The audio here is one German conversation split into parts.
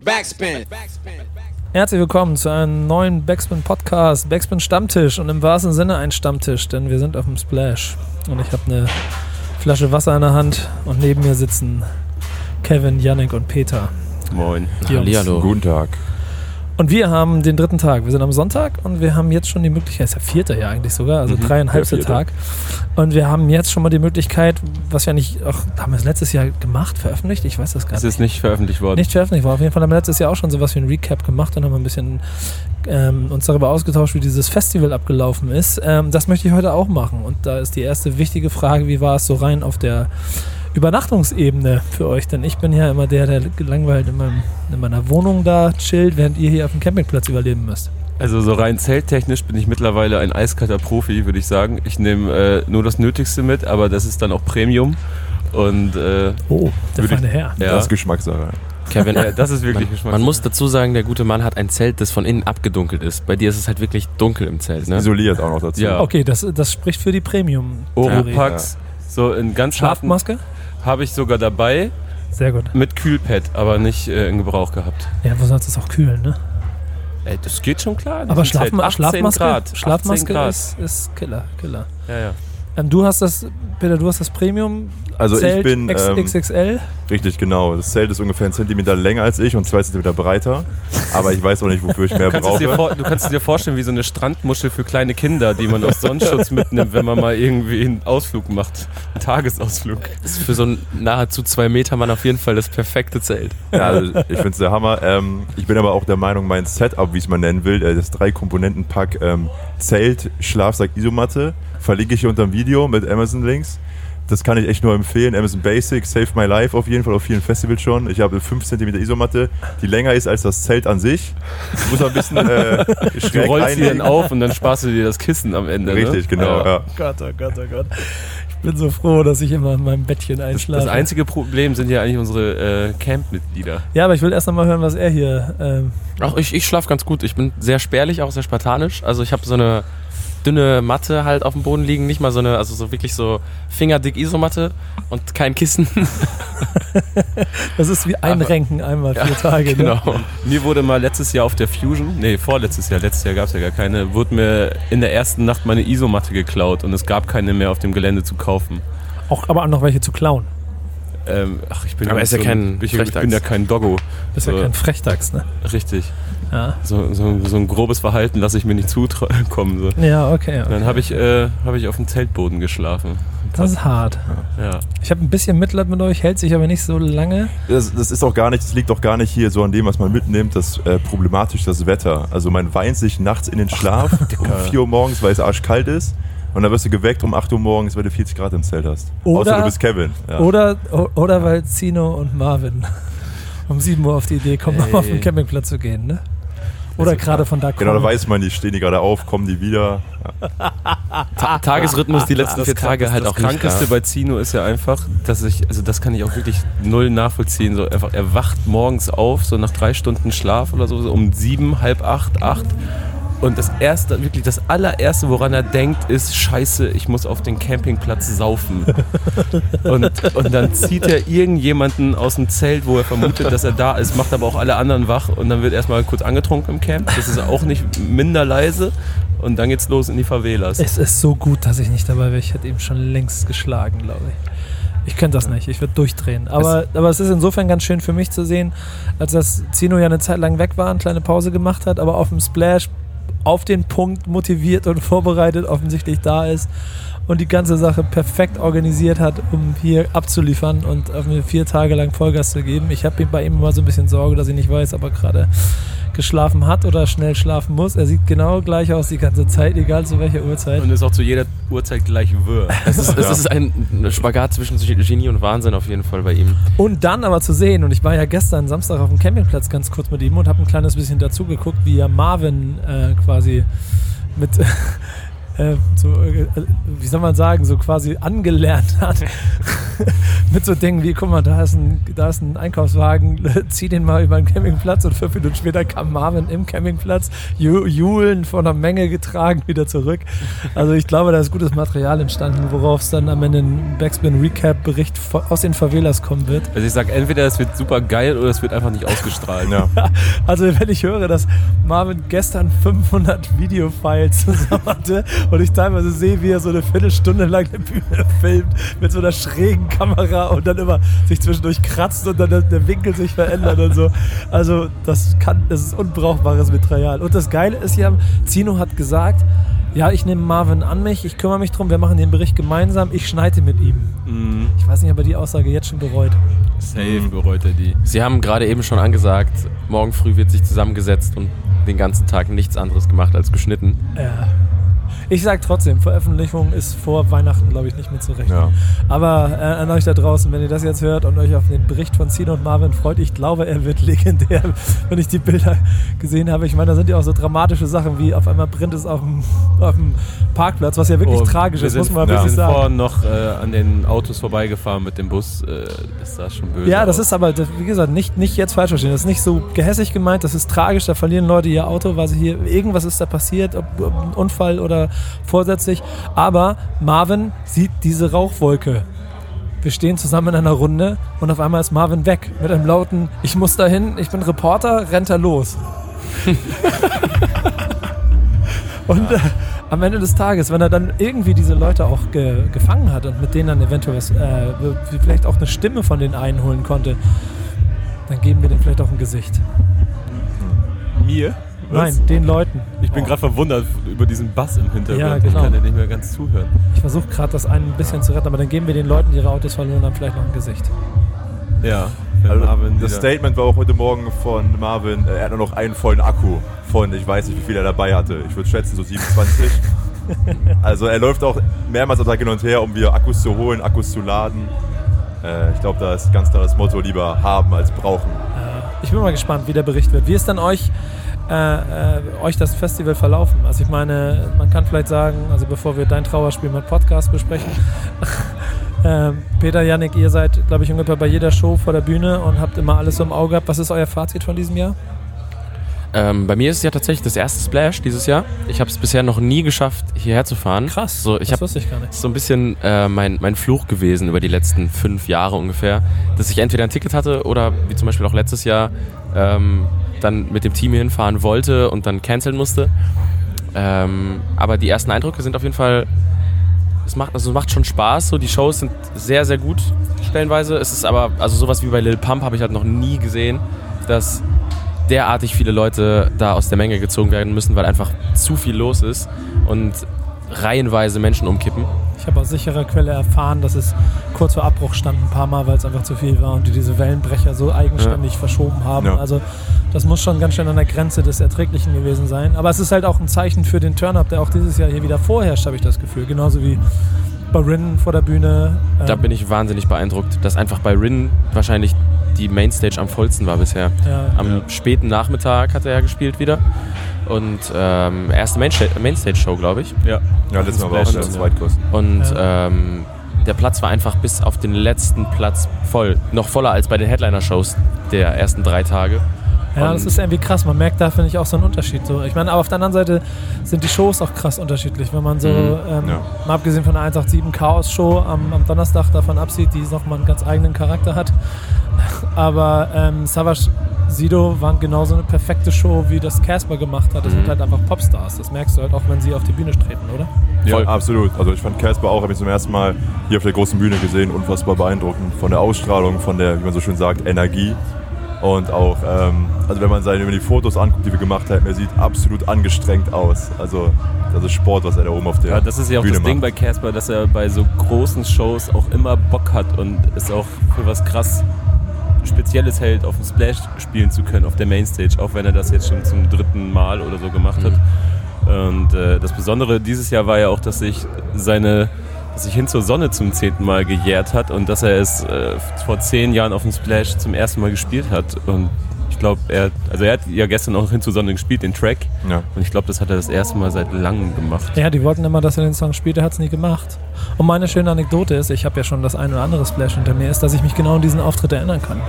Backspin. Herzlich willkommen zu einem neuen Backspin Podcast, Backspin Stammtisch und im wahrsten Sinne ein Stammtisch, denn wir sind auf dem Splash und ich habe eine Flasche Wasser in der Hand und neben mir sitzen Kevin, Yannick und Peter. Moin. Hallihallo. Guten Tag. Und wir haben den dritten Tag. Wir sind am Sonntag und wir haben jetzt schon die Möglichkeit, ist der vierte ja eigentlich sogar, also Mhm, dreieinhalbste der vierte. Tag. Und wir haben jetzt schon mal die Möglichkeit, was wir nicht, auch, haben wir es letztes Jahr gemacht, veröffentlicht? Ich weiß das gar Es nicht. ist nicht veröffentlicht worden. Nicht veröffentlicht war. Auf jeden Fall haben wir letztes Jahr auch schon sowas wie ein Recap gemacht und haben ein bisschen ähm, uns darüber ausgetauscht, wie dieses Festival abgelaufen ist. Ähm, das möchte ich heute auch machen. Und da ist die erste wichtige Frage, wie war es so rein auf der Übernachtungsebene für euch? Denn ich bin ja immer der, der gelangweilt in, meinem, in meiner Wohnung da chillt, während ihr hier auf dem Campingplatz überleben müsst. Also so rein zelttechnisch bin ich mittlerweile ein eiskalter Profi, würde ich sagen. Ich nehme äh, nur das Nötigste mit, aber das ist dann auch Premium. Und äh, Oh, der feine Herr. ja, Das ist Geschmackssache. Kevin, ja, das ist wirklich man, Geschmack. man muss dazu sagen, der gute Mann hat ein Zelt, das von innen abgedunkelt ist. Bei dir ist es halt wirklich dunkel im Zelt, ne? Isoliert auch noch dazu. Ja. Okay, das, das spricht für die Premium. Oropax, so in ganz harten Schlafmaske? Habe ich sogar dabei Sehr gut. mit Kühlpad, aber nicht äh, in Gebrauch gehabt. Ja, wo sollst du es auch kühlen, ne? Ey, das geht schon klar. Aber. Schlafma 18 Schlafmaske, Grad. 18 Schlafmaske Grad. ist, ist Killer, Killer. Ja, ja. Ähm, du hast das, Peter, du hast das Premium Also Zelt ich bin ähm, XXL. richtig genau. Das Zelt ist ungefähr einen Zentimeter länger als ich und zwei Zentimeter breiter. Aber ich weiß auch nicht, wofür ich mehr du, brauche. vor, du kannst es dir vorstellen wie so eine Strandmuschel für kleine Kinder, die man aus Sonnenschutz mitnimmt, wenn man mal irgendwie einen Ausflug macht. Einen Tagesausflug. Das ist für so einen nahezu zwei Meter Mann auf jeden Fall das perfekte Zelt. Ja, also ich finde es der Hammer. Ähm, ich bin aber auch der Meinung, mein Setup, wie ich es mal nennen will, äh, das Drei-Komponenten-Pack ähm, Zelt, Schlafsack, Isomatte, verlinke ich hier unter dem Video mit Amazon-Links. Das kann ich echt nur empfehlen. Amazon Basic, Save My Life auf jeden Fall, auf vielen Festivals schon. Ich habe 5 cm Isomatte, die länger ist als das Zelt an sich. Muss man ein bisschen äh, Du rollst sie dann reinlegen. auf und dann sparst du dir das Kissen am Ende. Richtig, ne? genau. Ja. Ja. Gott, oh Gott, oh Gott. Ich bin so froh, dass ich immer in meinem Bettchen einschlafe. das einzige Problem sind ja eigentlich unsere äh, Camp-Mitglieder. ja, aber ich will erst noch mal hören, was er hier. Ähm, Auch ich, ich schlafe ganz gut. Ich bin sehr spärlich, auch sehr spartanisch. Also ich habe so eine dünne Matte halt auf dem Boden liegen. Nicht mal so eine, also so wirklich so fingerdick Isomatte und kein Kissen. das ist wie Einrenken einmal vier Tage. Ne? genau. Mir wurde mal letztes Jahr auf der Fusion, nee, vorletztes Jahr, letztes Jahr gab es ja gar keine, wurde mir in der ersten Nacht meine Isomatte geklaut und es gab keine mehr auf dem Gelände zu kaufen. Auch aber auch noch welche zu klauen. Ähm, ach, ich bin Aber ja ist ja so kein ein, ich, ich bin ja kein Doggo. Bist So. ja kein Frechdachs, ne? Richtig. Ja. So, so, so ein grobes Verhalten lasse ich mir nicht zukommen. So. Ja, okay. okay. Dann habe ich, äh, hab ich auf dem Zeltboden geschlafen. Das ist hart. Ja. Ich habe ein bisschen Mitleid mit euch, hält sich aber nicht so lange. Das, das ist auch gar nicht, das liegt auch gar nicht hier so an dem, was man mitnimmt, das äh, problematisch das Wetter. Also man weint sich nachts in den Schlaf um 4 Uhr morgens, weil es arschkalt ist. Und dann wirst du geweckt um 8 Uhr morgens, weil du 40 Grad im Zelt hast. Oder- Außer du bist Kevin. Ja. Oder, oder weil Zino und Marvin um 7 Uhr auf die Idee kommen, Ey. auf den Campingplatz zu gehen, ne? Oder gerade von da kommen. Genau, da weiß man, die stehen die gerade auf, kommen die wieder. Ta Tagesrhythmus die letzten Das, vier Tage das, halt das auch nicht Krankeste bei Zino ist ja einfach, dass ich, also das kann ich auch wirklich null nachvollziehen. So einfach, er wacht morgens auf, so nach drei Stunden Schlaf oder so, so um sieben, halb acht, acht. Und das erste, wirklich das allererste, woran er denkt, ist, scheiße, ich muss auf den Campingplatz saufen. und, und dann zieht er irgendjemanden aus dem Zelt, wo er vermutet, dass er da ist, macht aber auch alle anderen wach und dann wird erstmal kurz angetrunken im Camp. Das ist auch nicht minder leise. Und dann geht's los in die Favelas. Es ist so gut, dass ich nicht dabei wäre. Ich hätte ihm schon längst geschlagen, glaube ich. Ich könnte das nicht, ich würde durchdrehen. Aber, aber es ist insofern ganz schön für mich zu sehen, als dass Zino ja eine Zeit lang weg war, eine kleine Pause gemacht hat, aber auf dem Splash auf den Punkt motiviert und vorbereitet offensichtlich da ist und die ganze Sache perfekt organisiert hat, um hier abzuliefern und mir vier Tage lang Vollgas zu geben. Ich habe bei ihm immer so ein bisschen Sorge, dass ich nicht weiß, ob er gerade geschlafen hat oder schnell schlafen muss. Er sieht genau gleich aus die ganze Zeit, egal zu welcher Uhrzeit. Und ist auch zu jeder Uhrzeit gleich wirr. Es ist, es ist ein Spagat zwischen Genie und Wahnsinn auf jeden Fall bei ihm. Und dann aber zu sehen, und ich war ja gestern Samstag auf dem Campingplatz ganz kurz mit ihm und habe ein kleines bisschen dazu geguckt, wie ja Marvin äh, quasi mit äh, so, äh, wie soll man sagen, so quasi angelernt hat. Mit so Dingen wie, guck mal, da ist ein, da ist ein Einkaufswagen, zieh den mal über den Campingplatz und fünf Minuten später kam Marvin im Campingplatz, Ju Julen von der Menge getragen, wieder zurück. Also ich glaube, da ist gutes Material entstanden, worauf es dann am Ende ein Backspin-Recap-Bericht aus den Favelas kommen wird. Also ich sag entweder es wird super geil oder es wird einfach nicht ausgestrahlt. Ja. Also wenn ich höre, dass Marvin gestern 500 Videofiles zusammen hatte und ich teilweise sehe, wie er so eine Viertelstunde lang eine Bühne filmt mit so einer schrägen Kamera und dann immer sich zwischendurch kratzt und dann der, Winkel sich verändert und so. Also das kann, das ist unbrauchbares Material. Und das Geile ist ja, Zino hat gesagt, ja, ich nehme Marvin an mich, ich kümmere mich drum, wir machen den Bericht gemeinsam, ich schneide mit ihm. Mhm. Ich weiß nicht, ob er die Aussage jetzt schon bereut. Safe bereut er die. Sie haben gerade eben schon angesagt, morgen früh wird sich zusammengesetzt und den ganzen Tag nichts anderes gemacht als geschnitten. Ja. Ich sag trotzdem, Veröffentlichung ist vor Weihnachten, glaube ich, nicht mehr zu rechnen. Ja. Aber äh, an euch da draußen, wenn ihr das jetzt hört und euch auf den Bericht von Zino und Marvin freut, ich glaube, er wird legendär, wenn ich die Bilder gesehen habe. Ich meine, da sind ja auch so dramatische Sachen wie auf einmal brennt es auf dem, auf dem Parkplatz, was ja wirklich Oh, tragisch wir ist, sind, muss man wir wirklich sind sagen. vorhin noch äh, an den Autos vorbeigefahren mit dem Bus. Äh, das sah schon böse Ja, das aus. ist aber, wie gesagt, nicht, nicht jetzt falsch verstehen. Das ist nicht so gehässig gemeint, das ist tragisch. Da verlieren Leute ihr Auto, weil sie hier, irgendwas ist da passiert, ob, ob ein Unfall oder vorsätzlich. Aber Marvin sieht diese Rauchwolke. Wir stehen zusammen in einer Runde und auf einmal ist Marvin weg mit einem lauten: Ich muss dahin, ich bin Reporter, rennt er los. und äh, am Ende des Tages, wenn er dann irgendwie diese Leute auch ge gefangen hat und mit denen dann eventuell was, äh, vielleicht auch eine Stimme von den einholen konnte, dann geben wir denen vielleicht auch ein Gesicht. Mir? Nein, den Leuten. Ich bin gerade verwundert über diesen Bass im Hintergrund. Ja, Ich genau. kann ja nicht mehr ganz zuhören. Ich versuche gerade das ein bisschen zu retten, aber dann geben wir den Leuten, die ihre Autos verloren haben, vielleicht noch ein Gesicht. Ja, Also, Marvin das Statement war auch heute Morgen von Marvin, äh, er hat nur noch einen vollen Akku von, ich weiß nicht, wie viel er dabei hatte. Ich würde schätzen, so 27. also er läuft auch mehrmals am Tag hin und her, um wieder Akkus zu holen, Akkus zu laden. Äh, ich glaube, da ist ganz klar das Motto, lieber haben als brauchen. Ich bin mal gespannt, wie der Bericht wird. Wie ist dann euch, äh, äh, euch das Festival verlaufen? Also ich meine, man kann vielleicht sagen, also bevor wir dein Trauerspiel mit Podcast besprechen, ähm, Peter, Yannick, ihr seid, glaube ich, ungefähr bei jeder Show vor der Bühne und habt immer alles so im Auge gehabt. Was ist euer Fazit von diesem Jahr? Ähm, bei mir ist es ja tatsächlich das erste Splash dieses Jahr. Ich habe es bisher noch nie geschafft, hierher zu fahren. Krass, So, ich das wusste ich gar nicht. so ein bisschen äh, mein, mein Fluch gewesen über die letzten fünf Jahre ungefähr, dass ich entweder ein Ticket hatte oder wie zum Beispiel auch letztes Jahr ähm, dann mit dem Team hier hinfahren wollte und dann canceln musste. Ähm, aber die ersten Eindrücke sind auf jeden Fall, es macht, also es macht schon Spaß. So, die Shows sind sehr, sehr gut stellenweise. Es ist aber, also sowas wie bei Lil Pump habe ich halt noch nie gesehen, dass derartig viele Leute da aus der Menge gezogen werden müssen, weil einfach zu viel los ist und reihenweise Menschen umkippen. Ich habe aus sicherer Quelle erfahren, dass es kurz vor Abbruch stand ein paar Mal, weil es einfach zu viel war und die diese Wellenbrecher so eigenständig verschoben haben. Ja. Also das muss schon ganz schön an der Grenze des Erträglichen gewesen sein. Aber es ist halt auch ein Zeichen für den Turn-Up, der auch dieses Jahr hier wieder vorherrscht, habe ich das Gefühl. Genauso wie bei Rin vor der Bühne. Da Ähm, bin ich wahnsinnig beeindruckt, dass einfach bei Rin wahrscheinlich die Mainstage am vollsten war bisher. ja, Am späten Nachmittag hat er ja gespielt wieder. Und ähm, erste Mainsta- Mainstage-Show, glaube ich. Ja, Ja, letztes Mal war auch der ja. Zweitkosten. Und Ja. ähm, der Platz war einfach bis auf den letzten Platz voll. Noch voller als bei den Headliner-Shows der ersten drei Tage. Ja, das ist irgendwie krass. Man merkt da, finde ich, auch so einen Unterschied. So, ich meine, aber auf der anderen Seite sind die Shows auch krass unterschiedlich. Wenn man so, Mhm, ähm, ja. mal abgesehen von der 187 Chaos-Show am, am Donnerstag davon absieht, die nochmal einen ganz eigenen Charakter hat. Aber ähm, Savage Sido waren genauso eine perfekte Show, wie das Casper gemacht hat. Das Mhm. sind halt einfach Popstars. Das merkst du halt auch, wenn sie auf die Bühne treten, oder? Ja, Voll. absolut. Also ich fand Casper auch, habe ich zum ersten Mal hier auf der großen Bühne gesehen, unfassbar beeindruckend. Von der Ausstrahlung, von der, wie man so schön sagt, Energie. Und auch, ähm, also wenn man seine wenn die Fotos anguckt, die wir gemacht haben, er sieht absolut angestrengt aus. Also das ist Sport, was er da oben auf der Ja, das ist ja auch Bühne das Ding macht. bei Casper, dass er bei so großen Shows auch immer Bock hat und es auch für was krass Spezielles hält, auf dem Splash spielen zu können, auf der Mainstage, auch wenn er das jetzt schon zum dritten Mal oder so gemacht hat. Und äh, das Besondere dieses Jahr war ja auch, dass sich seine sich hin zur Sonne zum zehnten Mal gejährt hat und dass er es äh, vor zehn Jahren auf dem Splash zum ersten Mal gespielt hat. Und ich glaube, er, also er hat ja gestern auch hin zu Sonne gespielt, den Track. Ja. Und ich glaube, das hat er das erste Mal seit langem gemacht. Ja, die wollten immer, dass er den Song spielt, er hat es nie gemacht. Und meine schöne Anekdote ist, ich habe ja schon das ein oder andere Splash hinter mir, ist, dass ich mich genau an diesen Auftritt erinnern kann.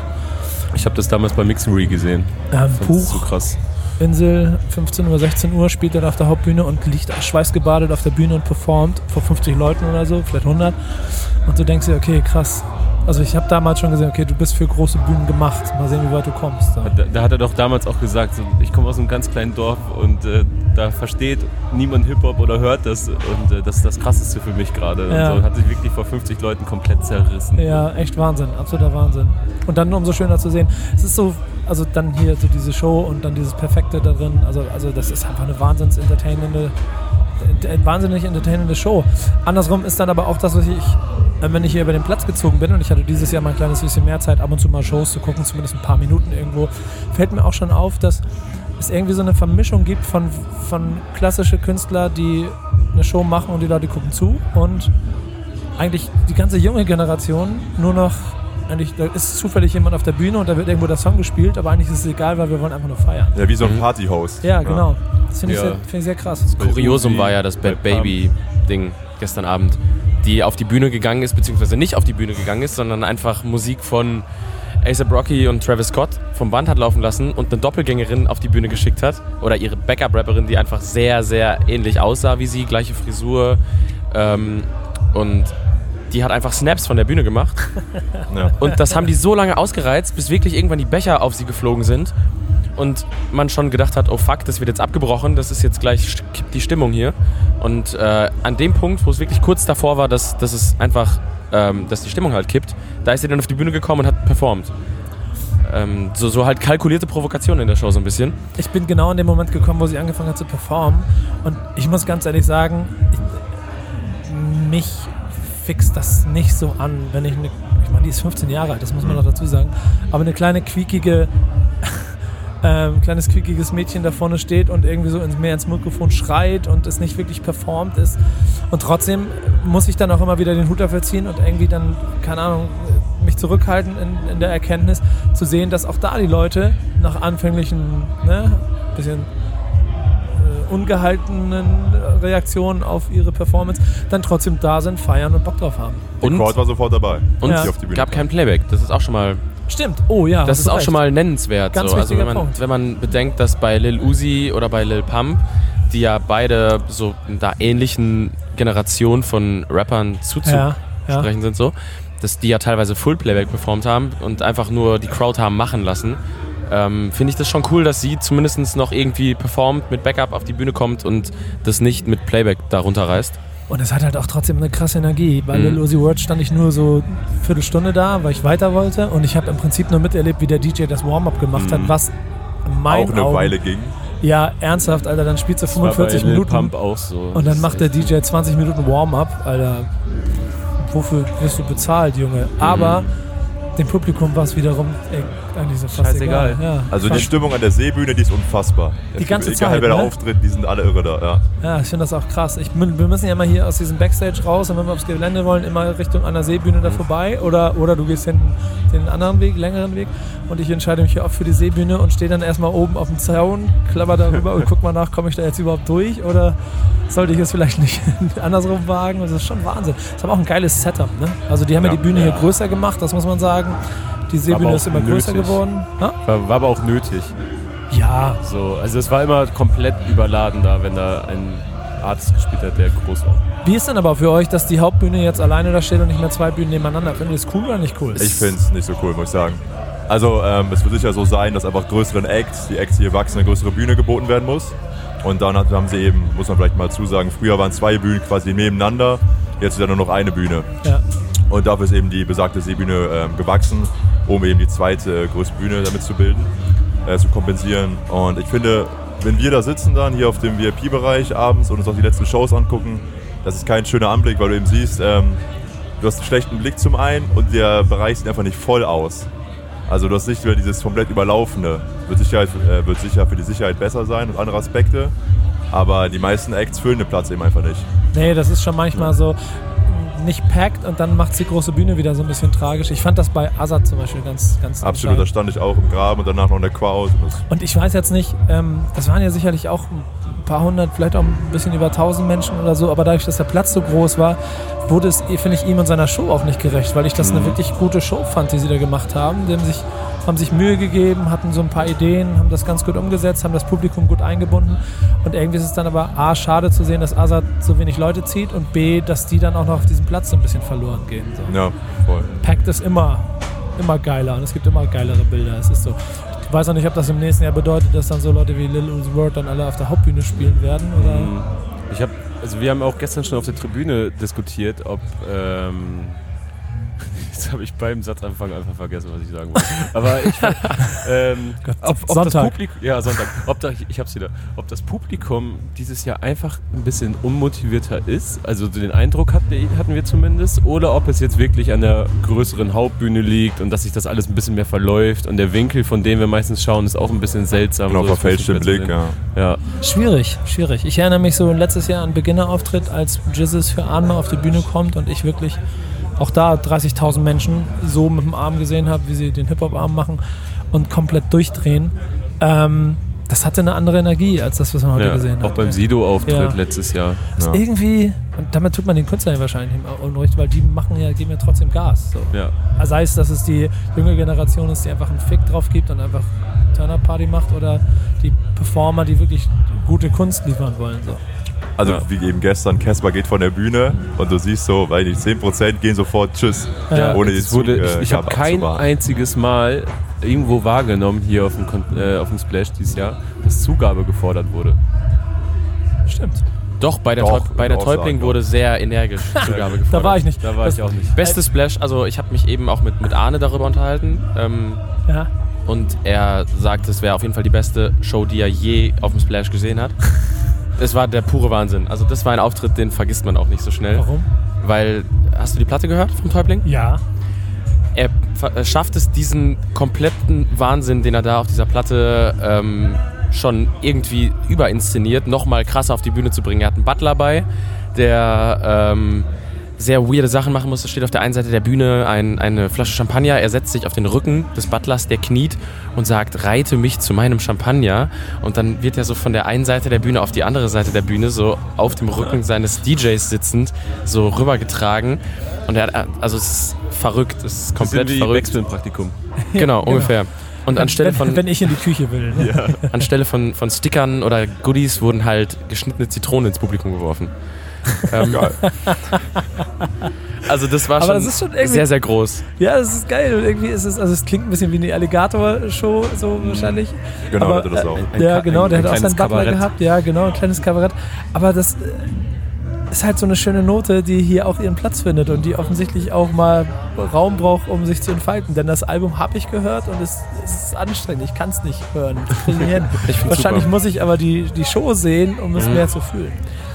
Ich habe das damals bei Mixery gesehen. Ähm, Puch, so krass. Insel, 15 Uhr, 16 Uhr spielt er da auf der Hauptbühne und liegt schweißgebadet auf der Bühne und performt vor 50 Leuten oder so, vielleicht 100. Und du denkst dir, okay, krass. Also ich habe damals schon gesehen, okay, du bist für große Bühnen gemacht. Mal sehen, wie weit du kommst. Da. Da, da hat er doch damals auch gesagt, so, ich komme aus einem ganz kleinen Dorf und äh, da versteht niemand Hip-Hop oder hört das und äh, das ist das Krasseste für mich gerade. Ja. So hat sich wirklich vor 50 Leuten komplett zerrissen. Ja, echt Wahnsinn, absoluter Wahnsinn. Und dann umso schöner zu sehen. Es ist so, also dann hier so diese Show und dann dieses Perfekte da drin. Also, also das ist einfach eine wahnsinns entertainende, ent- wahnsinnig entertainende Show. Andersrum ist dann aber auch das, was ich, äh, wenn ich hier über den Platz gezogen bin und ich hatte dieses Jahr mal ein kleines bisschen mehr Zeit, ab und zu mal Shows zu gucken, zumindest ein paar Minuten irgendwo, fällt mir auch schon auf, dass es irgendwie so eine Vermischung gibt von, von klassische Künstler, die eine Show machen und die Leute gucken zu und eigentlich die ganze junge Generation nur noch, eigentlich, da ist zufällig jemand auf der Bühne und da wird irgendwo der Song gespielt, aber eigentlich ist es egal, weil wir wollen einfach nur feiern. Ja, wie so ein Mhm. Partyhost. Ja, genau. Das finde ich, Ja. sehr- find ich sehr krass. Kuriosum war ja das Bad Baby-Ding gestern Abend, die auf die Bühne gegangen ist, beziehungsweise nicht auf die Bühne gegangen ist, sondern einfach Musik von ASAP Rocky und Travis Scott vom Band hat laufen lassen und eine Doppelgängerin auf die Bühne geschickt hat. Oder ihre Backup-Rapperin, die einfach sehr, sehr ähnlich aussah wie sie, gleiche Frisur. Ähm, und die hat einfach Snaps von der Bühne gemacht. Ja. Und das haben die so lange ausgereizt, bis wirklich irgendwann die Becher auf sie geflogen sind. Und man schon gedacht hat, oh fuck, das wird jetzt abgebrochen, das ist jetzt gleich kippt die Stimmung hier. Und äh, an dem Punkt, wo es wirklich kurz davor war, dass, dass es einfach, ähm, dass die Stimmung halt kippt, da ist sie dann auf die Bühne gekommen und hat performt. Ähm, so, so halt kalkulierte Provokation in der Show so ein bisschen. Ich bin genau in dem Moment gekommen, wo sie angefangen hat zu performen und ich muss ganz ehrlich sagen, ich, mich fixt das nicht so an, wenn ich eine, ich meine, die ist 15 Jahre alt, das muss man noch dazu sagen, aber eine kleine quiekige ähm, kleines quickiges Mädchen da vorne steht und irgendwie so ins, mehr ins Mikrofon schreit und es nicht wirklich performt ist. Und trotzdem muss ich dann auch immer wieder den Hut dafür ziehen und irgendwie dann, keine Ahnung, mich zurückhalten in, in der Erkenntnis, zu sehen, dass auch da die Leute nach anfänglichen, ne, bisschen ungehaltenen Reaktionen auf ihre Performance dann trotzdem da sind, feiern und Bock drauf haben. Und, Cord war sofort dabei. und Ja. Die auf die Bühne gab kein Playback. Das ist auch schon mal Stimmt. Oh ja. Das ist auch recht. schon mal nennenswert. Ganz so. Also wenn man, Punkt. wenn man bedenkt, dass bei Lil Uzi oder bei Lil Pump, die ja beide so in der ähnlichen Generation von Rappern zuzusprechen Ja, ja. sind, so, dass die ja teilweise Full Playback performt haben und einfach nur die Crowd haben machen lassen. Ähm, Finde ich das schon cool, dass sie zumindest noch irgendwie performt, mit Backup auf die Bühne kommt und das nicht mit Playback darunter reißt. Und es hat halt auch trotzdem eine krasse Energie. Bei Mhm. Lil Uzi Word stand ich nur so eine Viertelstunde da, weil ich weiter wollte. Und ich habe im Prinzip nur miterlebt, wie der DJ das Warm-up gemacht hat, Mhm. was in meinen Auch eine Augen, Weile ging. Ja, ernsthaft, Alter, dann spielst du Das war bei 45 Lil Minuten Pump auch so. und dann macht der DJ 20 Minuten Warm-up, Alter. Wofür wirst du bezahlt, Junge? Mhm. Aber dem Publikum war es wiederum ey, eigentlich so fast Scheißegal. egal. Ja, Also die Stimmung an der Seebühne, die ist unfassbar. Die ganze Egal, Zeit, wer da ne? auftritt, die sind alle irre da. Ja. Ja, ich finde das auch krass. Ich, wir müssen ja mal hier aus diesem Backstage raus und wenn wir aufs Gelände wollen, immer Richtung einer Seebühne da vorbei oder, oder du gehst hinten den anderen Weg, längeren Weg und ich entscheide mich hier oft für die Seebühne und stehe dann erstmal oben auf dem Zaun, klapper darüber und guck mal nach, komme ich da jetzt überhaupt durch oder sollte ich es vielleicht nicht andersrum wagen? Das ist schon Wahnsinn. Das ist aber auch ein geiles Setup, ne? Also die haben ja, Ja. die Bühne Ja. hier größer gemacht, das muss man sagen. Die Seebühne ist immer größer nötig. geworden. Ha? War, war aber auch nötig. Ja, So, also es war immer komplett überladen da, wenn da ein Artist gespielt hat, der groß war. Wie ist denn aber für euch, dass die Hauptbühne jetzt alleine da steht und nicht mehr zwei Bühnen nebeneinander? Findet ihr das cool oder nicht cool? Ich finde es nicht so cool, muss ich sagen. Also ähm, es wird sicher so sein, dass einfach größeren Acts, die Acts, die hier wachsen, eine größere Bühne geboten werden muss. Und dann hat- haben sie eben, muss man vielleicht mal zusagen, früher waren zwei Bühnen quasi nebeneinander, jetzt ist ja nur noch eine Bühne. Ja. Und dafür ist eben die besagte Seebühne ähm, gewachsen, um eben die zweite größte Bühne damit zu bilden, äh, zu kompensieren. Und ich finde, wenn wir da sitzen dann hier auf dem VIP-Bereich abends und uns auch die letzten Shows angucken, das ist kein schöner Anblick, weil du eben siehst, ähm, du hast einen schlechten Blick zum einen und der Bereich sieht einfach nicht voll aus. Also du hast nicht mehr dieses komplett überlaufene. Wird sicher, äh, wird sicher für die Sicherheit besser sein und andere Aspekte. Aber die meisten Acts füllen den Platz eben einfach nicht. Nee, das ist schon manchmal so. Nicht packt und dann macht die große Bühne wieder so ein bisschen tragisch. Ich fand das bei Azad zum Beispiel ganz, ganz Absolut, da stand ich auch im Graben und danach noch in der Crowd. Und Und ich weiß jetzt nicht, ähm, das waren ja sicherlich auch ein paar hundert, vielleicht auch ein bisschen über tausend Menschen oder so, aber dadurch, dass der Platz so groß war, wurde es, finde ich, ihm und seiner Show auch nicht gerecht, weil ich das eine wirklich gute Show fand, die sie da gemacht haben. Haben sich, haben sich Mühe gegeben, hatten so ein paar Ideen, haben das ganz gut umgesetzt, haben das Publikum gut eingebunden. Und irgendwie ist es dann aber A, schade zu sehen, dass Azad so wenig Leute zieht und B, dass die dann auch noch auf diesem Platz so ein bisschen verloren gehen. So. ja, voll. Packed ist immer, immer geiler und es gibt immer geilere Bilder. Es ist so. Ich weiß auch nicht, ob das im nächsten Jahr bedeutet, dass dann so Leute wie Lil Uzi Vert dann alle auf der Hauptbühne spielen werden. Oder? Ich habe, also wir haben auch gestern schon auf der Tribüne diskutiert, ob ähm, habe ich beim Satzanfang einfach vergessen, was ich sagen wollte. Aber ich, ähm, ob, ob das Sonntag. Publikum, ja Sonntag, ob da, ich hab's wieder, ob das Publikum dieses Jahr einfach ein bisschen unmotivierter ist, also den Eindruck hat, hatten wir zumindest, oder ob es jetzt wirklich an der größeren Hauptbühne liegt und dass sich das alles ein bisschen mehr verläuft und der Winkel, von dem wir meistens schauen, ist auch ein bisschen seltsam. Genau, so, das verfälscht den ich Blick, ja. Ja, Schwierig, schwierig. Ich erinnere mich so letztes Jahr an Beginnerauftritt, als Jizzes für Arme auf die Bühne kommt und ich wirklich auch da 30.000 Menschen so mit dem Arm gesehen habe, wie sie den Hip-Hop-Arm machen und komplett durchdrehen. Ähm, das hatte eine andere Energie als das, was man heute ja gesehen hat. auch beim Sido-Auftritt Ja. letztes Jahr. ist Ja. irgendwie, und damit tut man den Künstlern ja wahrscheinlich Unrecht, weil die machen ja, geben ja trotzdem Gas. So. Ja. Sei es, dass es die junge Generation ist, die einfach einen Fick drauf gibt und einfach Turner-Party macht oder die Performer, die wirklich gute Kunst liefern wollen. So. Also Ja. wie eben gestern, Casper geht von der Bühne und du siehst so, weiß nicht, 10% gehen sofort Tschüss. Ja. Ohne es die wurde, Zug- ich äh, ich habe Gabe kein einziges Mal irgendwo wahrgenommen hier auf dem, äh, auf dem Splash dieses Jahr, dass Zugabe gefordert wurde. Stimmt. Doch, bei der, Doch, bei der ich Täubling wurde sehr energisch Zugabe gefordert. Da war ich nicht. Da war Das- ich auch nicht. Beste Splash, also ich habe mich eben auch mit, mit Arne darüber unterhalten. Ähm, Ja. und er sagt, es wäre auf jeden Fall die beste Show, die er je auf dem Splash gesehen hat. Es war der pure Wahnsinn. Also das war ein Auftritt, den vergisst man auch nicht so schnell. Warum? Weil, hast du die Platte gehört vom Täubling? Ja. Er äh, schafft es, diesen kompletten Wahnsinn, den er da auf dieser Platte ähm, schon irgendwie überinszeniert, nochmal krasser auf die Bühne zu bringen. Er hat einen Butler bei, der ähm, sehr weirde Sachen machen muss. Es steht auf der einen Seite der Bühne ein, eine Flasche Champagner. Er setzt sich auf den Rücken des Butlers, der kniet und sagt, reite mich zu meinem Champagner. Und dann wird er so von der einen Seite der Bühne auf die andere Seite der Bühne, so auf dem Rücken seines DJs sitzend, so rübergetragen. Und er hat, also es ist verrückt, es ist komplett wie verrückt. Wechsel im Praktikum. Genau, ungefähr. Und anstelle wenn, von, wenn ich in die Küche will. Ne? anstelle von, von Stickern oder Goodies wurden halt geschnittene Zitronen ins Publikum geworfen. ähm, Geil. also das war Aber schon, das ist schon sehr, sehr groß. Ja, das ist geil. Und irgendwie ist es, also es klingt ein bisschen wie eine Alligator-Show, so wahrscheinlich. Genau, Aber, hatte das auch. Ein ja, genau, ein- der ein hat auch seinen Butler gehabt. Ja, genau, ein kleines Kabarett. Aber das äh, ist halt so eine schöne Note, die hier auch ihren Platz findet und die offensichtlich auch mal Raum braucht, um sich zu entfalten. Denn das Album habe ich gehört und es, es ist anstrengend. Ich kann es nicht hören. Ich Wahrscheinlich super. muss ich aber die, die Show sehen, um es mehr zu fühlen.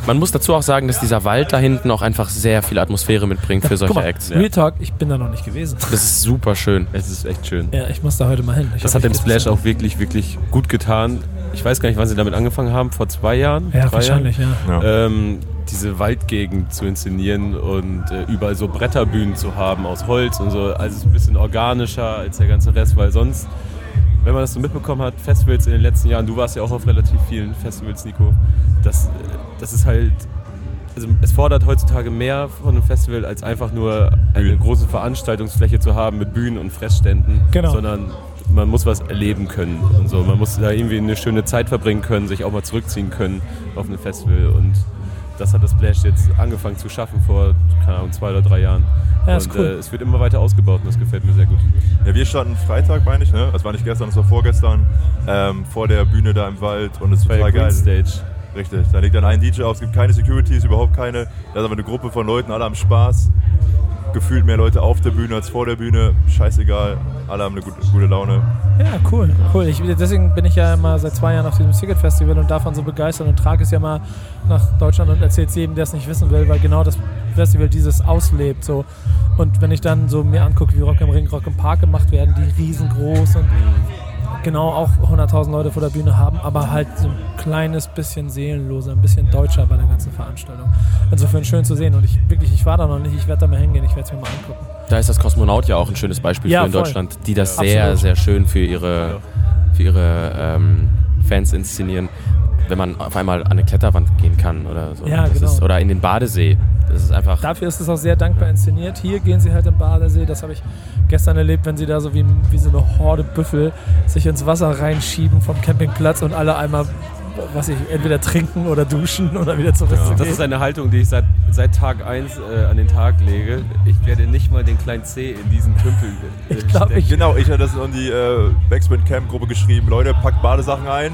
Man muss dazu auch sagen, dass dieser Wald da hinten auch einfach sehr viel Atmosphäre mitbringt für solche Guck mal, Acts. Real Talk, ich bin da noch nicht gewesen. Das ist super schön. Es ist echt schön. Ja, ich muss da heute mal hin. Ich Das hat dem Splash auch wirklich, wirklich gut getan. Ich weiß gar nicht, wann sie damit angefangen haben, vor zwei Jahren? Ja, drei wahrscheinlich, ja. Ja. Jahren? Ähm, diese Waldgegend zu inszenieren und äh, überall so Bretterbühnen zu haben aus Holz und so. Also es ist ein bisschen organischer als der ganze Rest, weil sonst, wenn man das so mitbekommen hat, Festivals in den letzten Jahren, du warst ja auch auf relativ vielen Festivals, Nico, das, das ist halt also es fordert heutzutage mehr von einem Festival, als einfach nur eine große Veranstaltungsfläche zu haben mit Bühnen und Fressständen, Genau. sondern man muss was erleben können und so. Man muss da irgendwie eine schöne Zeit verbringen können, sich auch mal zurückziehen können auf ein Festival und das hat das Splash jetzt angefangen zu schaffen vor, keine Ahnung, zwei oder drei Jahren. Ja, ist und cool. äh, es wird immer weiter ausgebaut und das gefällt mir sehr gut. Ja, wir standen Freitag, meine ich, ne? Das war nicht gestern, das war vorgestern, ähm, vor der Bühne da im Wald und es ist total geil. Stage. Richtig, da liegt dann ein DJ auf, es gibt keine Securities, überhaupt keine. Da ist aber eine Gruppe von Leuten, alle haben Spaß. Gefühlt mehr Leute auf der Bühne als vor der Bühne. Scheißegal, alle haben eine gute, gute Laune. Ja, cool, cool. Ich, deswegen bin ich ja immer seit zwei Jahren auf diesem Ticket Festival und davon so begeistert und trage es ja mal nach Deutschland und erzähle es jedem, der es nicht wissen will, weil genau das Festival dieses auslebt. So. Und wenn ich dann so mir angucke, wie Rock im Ring, Rock im Park gemacht werden, die riesengroß und genau auch 100.000 Leute vor der Bühne haben, aber halt so ein kleines bisschen seelenloser, ein bisschen deutscher bei der ganzen Veranstaltung. Insofern schön zu sehen und ich wirklich, ich war da noch nicht, ich werde da mal hingehen, ich werde es mir mal angucken. Da ist das Kosmonaut ja auch ein schönes Beispiel Ja, für in voll. Deutschland, die das Ja. sehr, Absolut. sehr schön für ihre, für ihre ähm, Fans inszenieren. Wenn man auf einmal an eine Kletterwand gehen kann oder so. Ja, das genau. Ist, oder in den Badesee. Das ist einfach. Dafür ist es auch sehr dankbar inszeniert. Hier gehen sie halt im Badesee, das habe ich gestern erlebt, wenn sie da so wie, wie so eine Horde Büffel sich ins Wasser reinschieben vom Campingplatz und alle einmal, was ich, entweder trinken oder duschen oder wieder zurück zu Das ist eine Haltung, die ich seit, seit Tag 1 äh, an den Tag lege. Ich werde nicht mal den kleinen C in diesen Tümpel äh, Ich glaub, stecken. ich- Genau, ich hatte das in die äh, Backspin Camp Gruppe geschrieben. Leute, packt Badesachen ein.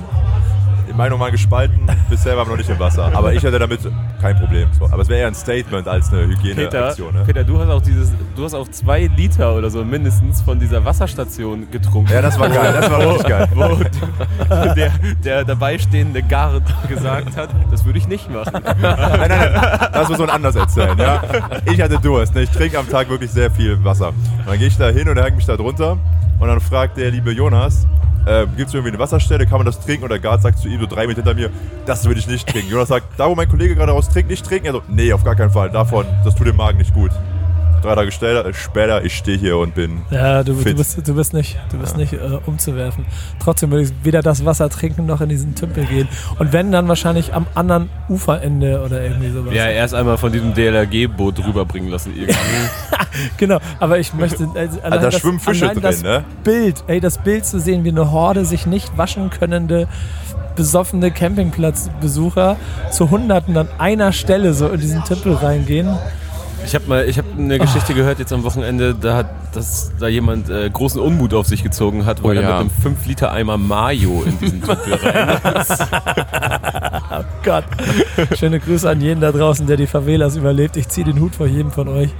Die Meinung waren gespalten. Bisher waren wir noch nicht im Wasser. Aber ich hatte damit kein Problem. Aber es wäre eher ein Statement als eine Hygieneaktion. Ne? Peter, du hast auch dieses, du hast auch zwei Liter oder so mindestens von dieser Wasserstation getrunken. Ja, das war geil. Das war richtig geil. wo der, der dabei stehende Guard gesagt hat, das würde ich nicht machen. Nein, nein, nein. Das muss man anders erzählen. Ja? Ich hatte Durst. Ne? Ich trinke am Tag wirklich sehr viel Wasser. Und dann gehe ich da hin und hänge mich da drunter. Und dann fragt der liebe Jonas, äh, gibt es irgendwie eine Wasserstelle, kann man das trinken? Und der Guard sagt zu ihm, so drei Meter hinter mir, das würde ich nicht trinken. Jonas sagt, da wo mein Kollege gerade raus trinkt, nicht trinken. Er so, nee, auf gar keinen Fall. Davon, das tut dem Magen nicht gut. Drei Tage später, später ich stehe hier und bin Ja, du, du, bist, du bist nicht, du bist nicht äh, umzuwerfen. Trotzdem würde ich weder das Wasser trinken noch in diesen Tümpel gehen. Und wenn, dann wahrscheinlich am anderen Uferende oder irgendwie sowas. Ja, erst einmal von diesem DLRG-Boot rüberbringen lassen irgendwie. Genau, aber ich möchte. Also, allein da das- schwimmen Fische allein drin, das ne? Bild, ey, das Bild zu sehen, wie eine Horde sich nicht waschen könnende, besoffene Campingplatzbesucher zu Hunderten an einer Stelle so in diesen Tümpel reingehen. Ich habe mal, ich habe eine Geschichte gehört jetzt am Wochenende, da hat, dass da jemand äh, großen Unmut auf sich gezogen hat, wo Oh er ja. mit einem 5 Liter Eimer Mayo in diesen Tümpel rein. Oh Gott. Schöne Grüße an jeden da draußen, der die Favelas überlebt. Ich ziehe den Hut vor jedem von euch.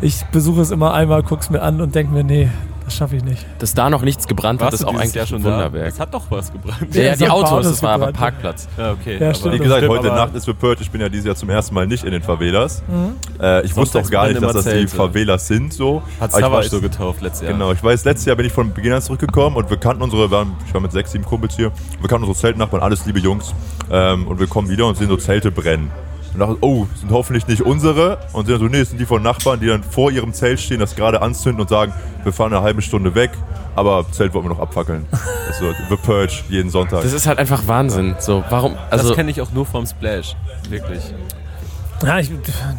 Ich besuche es immer einmal, guck's mir an und denke mir, nee, schaffe ich nicht. Dass da noch nichts gebrannt hat, Warst ist du auch eigentlich Jahr ein schon da? Wunderwerk. Es hat doch was gebrannt. Ja, ja, die ein Autos, das war aber. Parkplatz. Ja, okay. Ja, aber- stimmt. Wie gesagt, heute aber- Nacht ist Repert. Ich bin ja dieses Jahr zum ersten Mal nicht in den Favelas. Mhm. Äh, ich wusste auch Sonntags gar nicht, dass das die Zelte. Favelas sind. So. Hat Savage so getauft letztes Jahr. Genau, ich weiß, letztes Jahr bin ich von Beginn an zurückgekommen und wir kannten unsere, waren, ich war mit sechs, sieben Kumpels hier, wir kannten unsere Zeltnachbarn, alles liebe Jungs. Ähm, und wir kommen wieder und sehen so Zelte brennen. Und dachten, oh, sind hoffentlich nicht unsere. Und sind dann so, nee, das sind die von Nachbarn, die dann vor ihrem Zelt stehen, das gerade anzünden und sagen, wir fahren eine halbe Stunde weg, aber Zelt wollen wir noch abfackeln. Das ist so The Purge jeden Sonntag. Das ist halt einfach Wahnsinn. So, warum? das Also, kenne ich auch nur vom Splash. Wirklich. Ja, ich,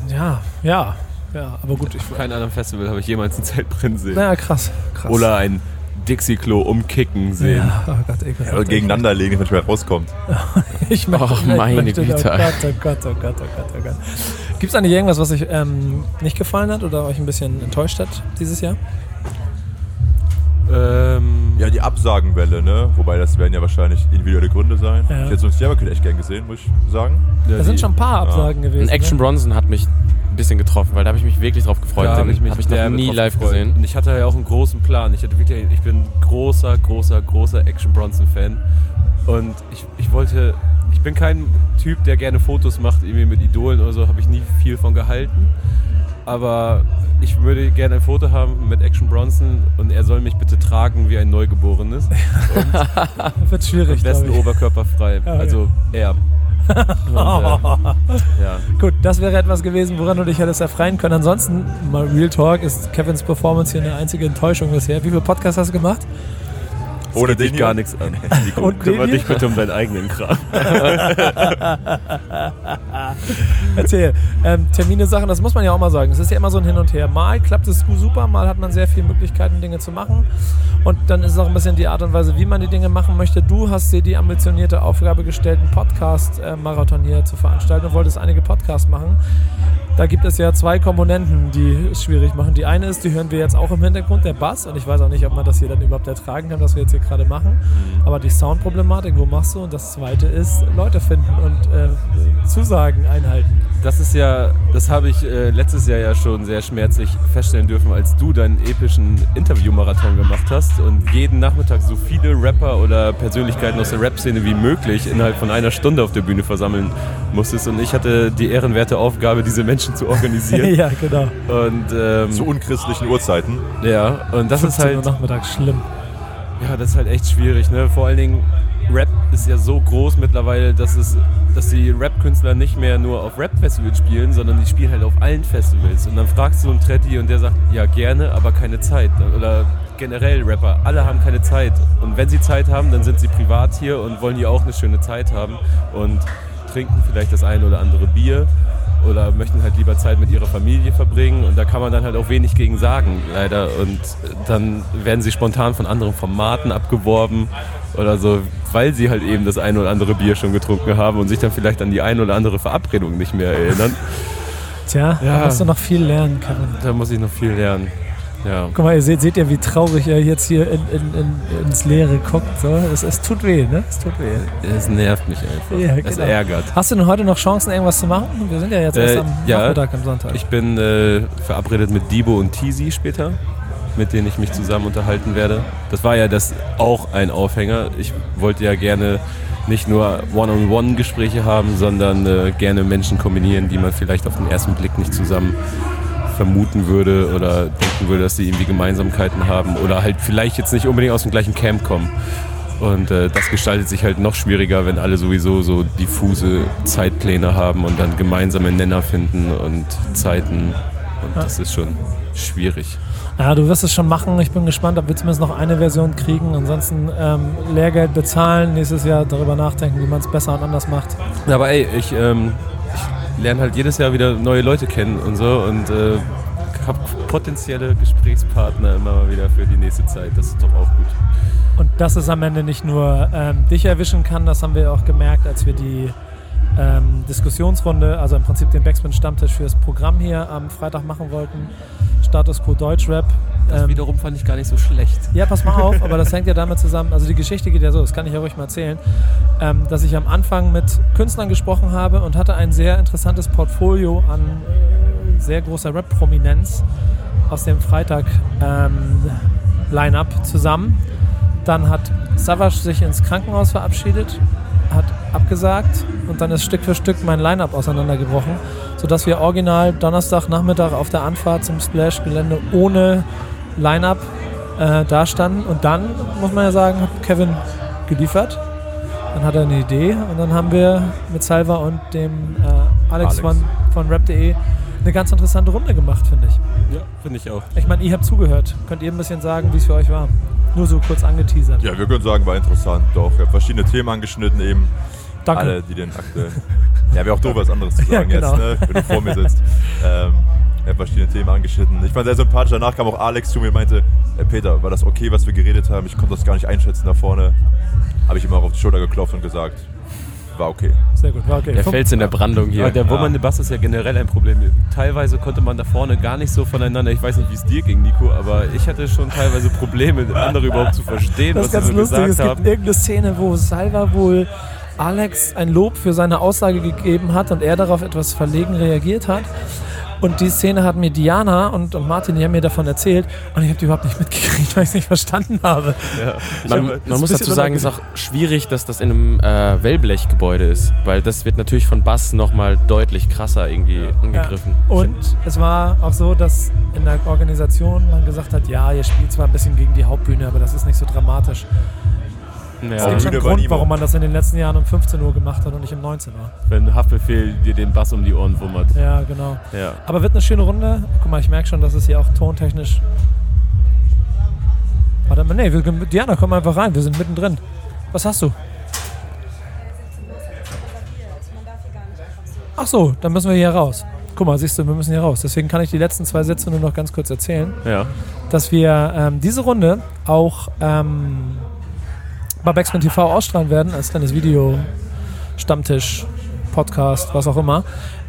ja, ja, ja, aber gut. Ich, keinem anderen Festival habe ich jemals ein Zelt brennen sehen. na, krass, krass. Oder ein Dixie-Klo umkicken sehen. Ja, oh Gott, ekelhaft. aber gegeneinander legen, wenn man rauskommt. Ich möchte, Ach, ich meine möchte, Güte. Oh Gott, oh Gott, oh Gott, oh Gott, oh Gott. Gibt es eigentlich irgendwas, was euch ähm, nicht gefallen hat oder euch ein bisschen enttäuscht hat dieses Jahr? Ähm, Ja, die Absagenwelle, ne? Wobei das werden ja wahrscheinlich individuelle Gründe sein. Ja. Ich hätte so ein Sterberkind echt gern gesehen, muss ich sagen. ja, Da sind schon ein paar Absagen gewesen. ein Action ne? Bronson hat mich ein bisschen getroffen, weil da habe ich mich wirklich drauf gefreut. Da Den habe ich mich hab ich noch nie live gefreut. gesehen. Und ich hatte ja auch einen großen Plan. Ich, hatte wirklich, ich bin großer, großer, großer Action Bronson-Fan. Und ich, ich wollte, ich bin kein Typ, der gerne Fotos macht, irgendwie mit Idolen oder so, habe ich nie viel von gehalten. Aber ich würde gerne ein Foto haben mit Action Bronson und er soll mich bitte tragen wie ein Neugeborenes. Wird schwierig, Am besten oberkörperfrei. Ja, also er. Und, äh, ja. Gut, das wäre etwas gewesen, woran du dich hättest erfreuen können. Ansonsten, mal Real Talk, ist Kevins Performance hier eine einzige Enttäuschung bisher. Wie viele Podcasts hast du gemacht? Ohne dich gar nichts an. Und Kümmer den dich bitte um deinen eigenen Kram. Erzähl. Ähm, Termine, Sachen, das muss man ja auch mal sagen. Es ist ja immer so ein Hin und Her. Mal klappt es super, mal hat man sehr viele Möglichkeiten, Dinge zu machen. Und dann ist es auch ein bisschen die Art und Weise, wie man die Dinge machen möchte. Du hast dir die ambitionierte Aufgabe gestellt, einen Podcast-Marathon hier zu veranstalten und wolltest einige Podcasts machen. Da gibt es ja zwei Komponenten, die es schwierig machen. Die eine ist, die hören wir jetzt auch im Hintergrund, der Bass. Und ich weiß auch nicht, ob man das hier dann überhaupt ertragen kann, was wir jetzt hier gerade machen. Aber die Soundproblematik, wo machst du? Und das zweite ist, Leute finden und äh, Zusagen einhalten. Das ist ja, das habe ich äh, letztes Jahr ja schon sehr schmerzlich feststellen dürfen, als du deinen epischen Interviewmarathon gemacht hast und jeden Nachmittag so viele Rapper oder Persönlichkeiten aus der Rap-Szene wie möglich innerhalb von einer Stunde auf der Bühne versammeln musstest. Und ich hatte die ehrenwerte Aufgabe, diese Menschen zu organisieren. ja, genau. Und ähm, Zu unchristlichen Uhrzeiten. ja, und das ist 15 Uhr halt, nachmittags schlimm. Ja, das ist halt echt schwierig, ne? Vor allen Dingen, Rap ist ja so groß mittlerweile, dass es, dass die Rap-Künstler nicht mehr nur auf Rap-Festivals spielen, sondern die spielen halt auf allen Festivals. Und dann fragst du einen Tretti und der sagt, ja gerne, aber keine Zeit. Oder generell Rapper, alle haben keine Zeit. Und wenn sie Zeit haben, dann sind sie privat hier und wollen hier auch eine schöne Zeit haben und trinken vielleicht das eine oder andere Bier oder möchten halt lieber Zeit mit ihrer Familie verbringen und da kann man dann halt auch wenig gegen sagen, leider. Und dann werden sie spontan von anderen Formaten abgeworben oder so, weil sie halt eben das eine oder andere Bier schon getrunken haben und sich dann vielleicht an die eine oder andere Verabredung nicht mehr erinnern. Tja, Ja. da musst du noch viel lernen, Kevin. Da muss ich noch viel lernen. Ja. Guck mal, ihr seht, seht ja, wie traurig er jetzt hier in, in, in, ins Leere guckt. So. Es, es tut weh, ne? Es tut weh. Es nervt mich einfach. Ja, Es genau. ärgert. Hast du denn heute noch Chancen, irgendwas zu machen? Wir sind ja jetzt erst Äh, am ja. Nachmittag, am Sonntag. Ich bin äh, verabredet mit Dibo und Tizi später, mit denen ich mich zusammen unterhalten werde. Das war ja das auch ein Aufhänger. Ich wollte ja gerne nicht nur One-on-One-Gespräche haben, sondern äh, gerne Menschen kombinieren, die man vielleicht auf den ersten Blick nicht zusammen vermuten würde oder denken würde, dass sie irgendwie Gemeinsamkeiten haben oder halt vielleicht jetzt nicht unbedingt aus dem gleichen Camp kommen. Und äh, das gestaltet sich halt noch schwieriger, wenn alle sowieso so diffuse Zeitpläne haben und dann gemeinsame Nenner finden und Zeiten. Und das ist schon schwierig. Ja, du wirst es schon machen. Ich bin gespannt, ob wir zumindest noch eine Version kriegen. Ansonsten ähm, Lehrgeld bezahlen, nächstes Jahr darüber nachdenken, wie man es besser und anders macht. Aber ey, ich, ähm, ich lerne halt jedes Jahr wieder neue Leute kennen und so und äh, habe potenzielle Gesprächspartner immer mal wieder für die nächste Zeit. Das ist doch auch gut. Und dass es am Ende nicht nur ähm, dich erwischen kann, das haben wir auch gemerkt, als wir die ähm, Diskussionsrunde, also im Prinzip den Backspin-Stammtisch fürs Programm hier am Freitag machen wollten. Status Quo Deutschrap. Das Ähm, wiederum fand ich gar nicht so schlecht. Ja, pass mal auf, aber das hängt ja damit zusammen. Also die Geschichte geht ja so, das kann ich ja ruhig mal erzählen, ähm, dass ich am Anfang mit Künstlern gesprochen habe und hatte ein sehr interessantes Portfolio an äh, sehr großer Rap-Prominenz aus dem Freitag-Line-Up zusammen. Dann hat Savage sich ins Krankenhaus verabschiedet, abgesagt und dann ist Stück für Stück mein Line-Up auseinandergebrochen, sodass wir original Donnerstagnachmittag auf der Anfahrt zum Splash-Gelände ohne Line-Up äh, da standen. Und dann, muss man ja sagen, hat Kevin geliefert. Dann hat er eine Idee und dann haben wir mit Salva und dem äh, Alex, Alex. Von, von rap.de eine ganz interessante Runde gemacht, finde ich. Ja, finde ich auch. Ich meine, ihr habt zugehört. Könnt ihr ein bisschen sagen, wie es für euch war? Nur so kurz angeteasert. Ja, wir können sagen, war interessant. Doch, wir haben verschiedene Themen angeschnitten, eben Danke. alle, die den aktuellen. ja, wäre auch doof, was anderes zu Ja, sagen genau. jetzt, ne, wenn du vor mir sitzt. Ähm, er hat verschiedene Themen angeschnitten. Ich fand sehr sympathisch. Danach kam auch Alex zu mir und meinte: äh, Peter, war das okay, was wir geredet haben? Ich konnte das gar nicht einschätzen da vorne. Habe ich ihm auch auf die Schulter geklopft und gesagt: War okay. Sehr gut, war okay. Der Fels in der Brandung hier. Ja, der wummernde Bass ist ja generell ein Problem. Teilweise konnte man da vorne gar nicht so voneinander, ich weiß nicht, wie es dir ging, Nico, aber ich hatte schon teilweise Probleme, andere überhaupt zu verstehen, Das ist was sie ganz so lustig. Es gesagt gibt haben. irgendeine Szene, wo Salva wohl Alex ein Lob für seine Aussage gegeben hat und er darauf etwas verlegen reagiert hat. Und die Szene hat mir Diana und, und Martin, die haben mir davon erzählt und ich habe die überhaupt nicht mitgekriegt, weil ich es nicht verstanden habe. Ja. Man, hab- man muss dazu sagen, es ist auch schwierig, dass das in einem äh, Wellblechgebäude ist, weil das wird natürlich von Bass nochmal deutlich krasser irgendwie angegriffen. Und es war auch so, dass in der Organisation man gesagt hat, ja, ihr spielt zwar ein bisschen gegen die Hauptbühne, aber das ist nicht so dramatisch. Es ja, gibt schon einen Grund, warum man das in den letzten Jahren um 15 Uhr gemacht hat und nicht um 19 Uhr. wenn Haftbefehl dir den Bass um die Ohren wummert. Ja, genau. Ja. Aber wird eine schöne Runde. Guck mal, ich merke schon, dass es hier auch tontechnisch. Warte mal, nee, wir, Diana, komm einfach rein, wir sind mittendrin. Was hast du? Ach so, dann müssen wir hier raus. Guck mal, siehst du, wir müssen hier raus. Deswegen kann ich die letzten zwei Sätze nur noch ganz kurz erzählen, ja. dass wir ähm, diese Runde auch ähm, bei Backspin TV ausstrahlen werden, als kleines Video, Stammtisch, Podcast, was auch immer.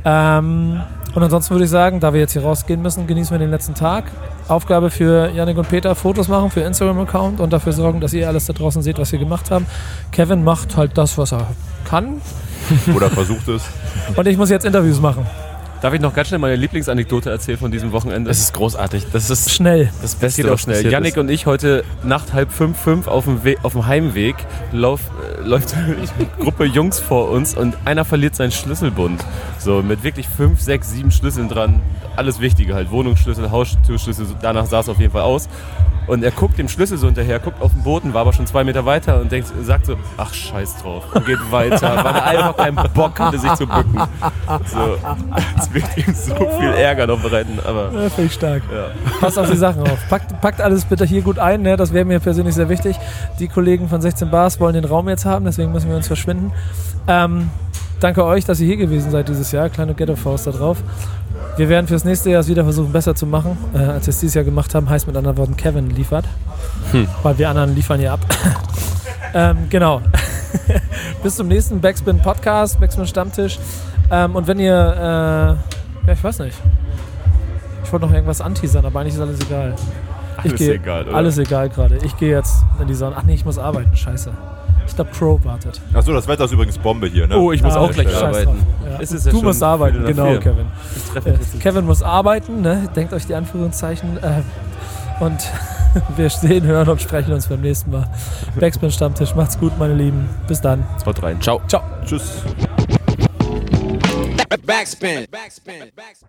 Ähm, und ansonsten würde ich sagen, da wir jetzt hier rausgehen müssen, genießen wir den letzten Tag. Aufgabe für Yannick und Peter, Fotos machen für Instagram-Account und dafür sorgen, dass ihr alles da draußen seht, was wir gemacht haben. Kevin macht halt das, was er kann. Oder versucht es. Und ich muss jetzt Interviews machen. Darf ich noch ganz schnell meine Lieblingsanekdote erzählen von diesem Wochenende? Das ist großartig. Das ist Schnell. das Es Beste, geht auch schnell. Yannick und ich heute Nacht halb fünf, fünf auf dem, We auf dem Heimweg lauf, äh, läuft eine Gruppe Jungs vor uns und einer verliert seinen Schlüsselbund. So mit wirklich fünf, sechs, sieben Schlüsseln dran. Alles Wichtige halt. Wohnungsschlüssel, Haustürschlüssel, danach sah es auf jeden Fall aus. Und er guckt dem Schlüssel so hinterher, guckt auf den Boden, war aber schon zwei Meter weiter und denkt, sagt so, ach scheiß drauf, und geht weiter, weil er einfach keinen Bock hatte, sich zu bücken. So, das wird ihm so viel Ärger noch bereiten, aber Ja, Finde ich stark. ja. Passt auf die Sachen auf. Packt, packt alles bitte hier gut ein, ne? das wäre mir persönlich sehr wichtig. Die Kollegen von 16 Bars wollen den Raum jetzt haben, deswegen müssen wir uns verschwinden. Ähm, danke euch, dass ihr hier gewesen seid dieses Jahr. Kleine Ghetto-Faust da drauf. Wir werden fürs nächste Jahr es wieder versuchen, besser zu machen, äh, als wir es dieses Jahr gemacht haben. Heißt mit anderen Worten, Kevin liefert. Weil wir anderen liefern hier ab. ähm, genau. Bis zum nächsten Backspin Podcast, Backspin Stammtisch. Ähm, und wenn ihr, äh, ja, ich weiß nicht. Ich wollte noch irgendwas anteasern, aber eigentlich ist alles egal. Ich Alles gehe- egal, oder? Alles egal gerade. Ich gehe jetzt in die Sonne. Ach nee, ich muss arbeiten. Scheiße. Ich glaube, Crow wartet. Achso, das Wetter ist übrigens Bombe hier, ne? Oh, ich muss Ah, auch gleich scheiß arbeiten. Ja. Ja du schon musst arbeiten, genau, vier. Kevin. Ich treffe Äh, Kevin muss arbeiten, ne? denkt euch die Anführungszeichen. Äh, und wir sehen, hören und sprechen uns beim nächsten Mal. Backspin Stammtisch. Macht's gut, meine Lieben. Bis dann. Haut rein. Ciao. Ciao. Tschüss. Backspin. Backspin. Backspin.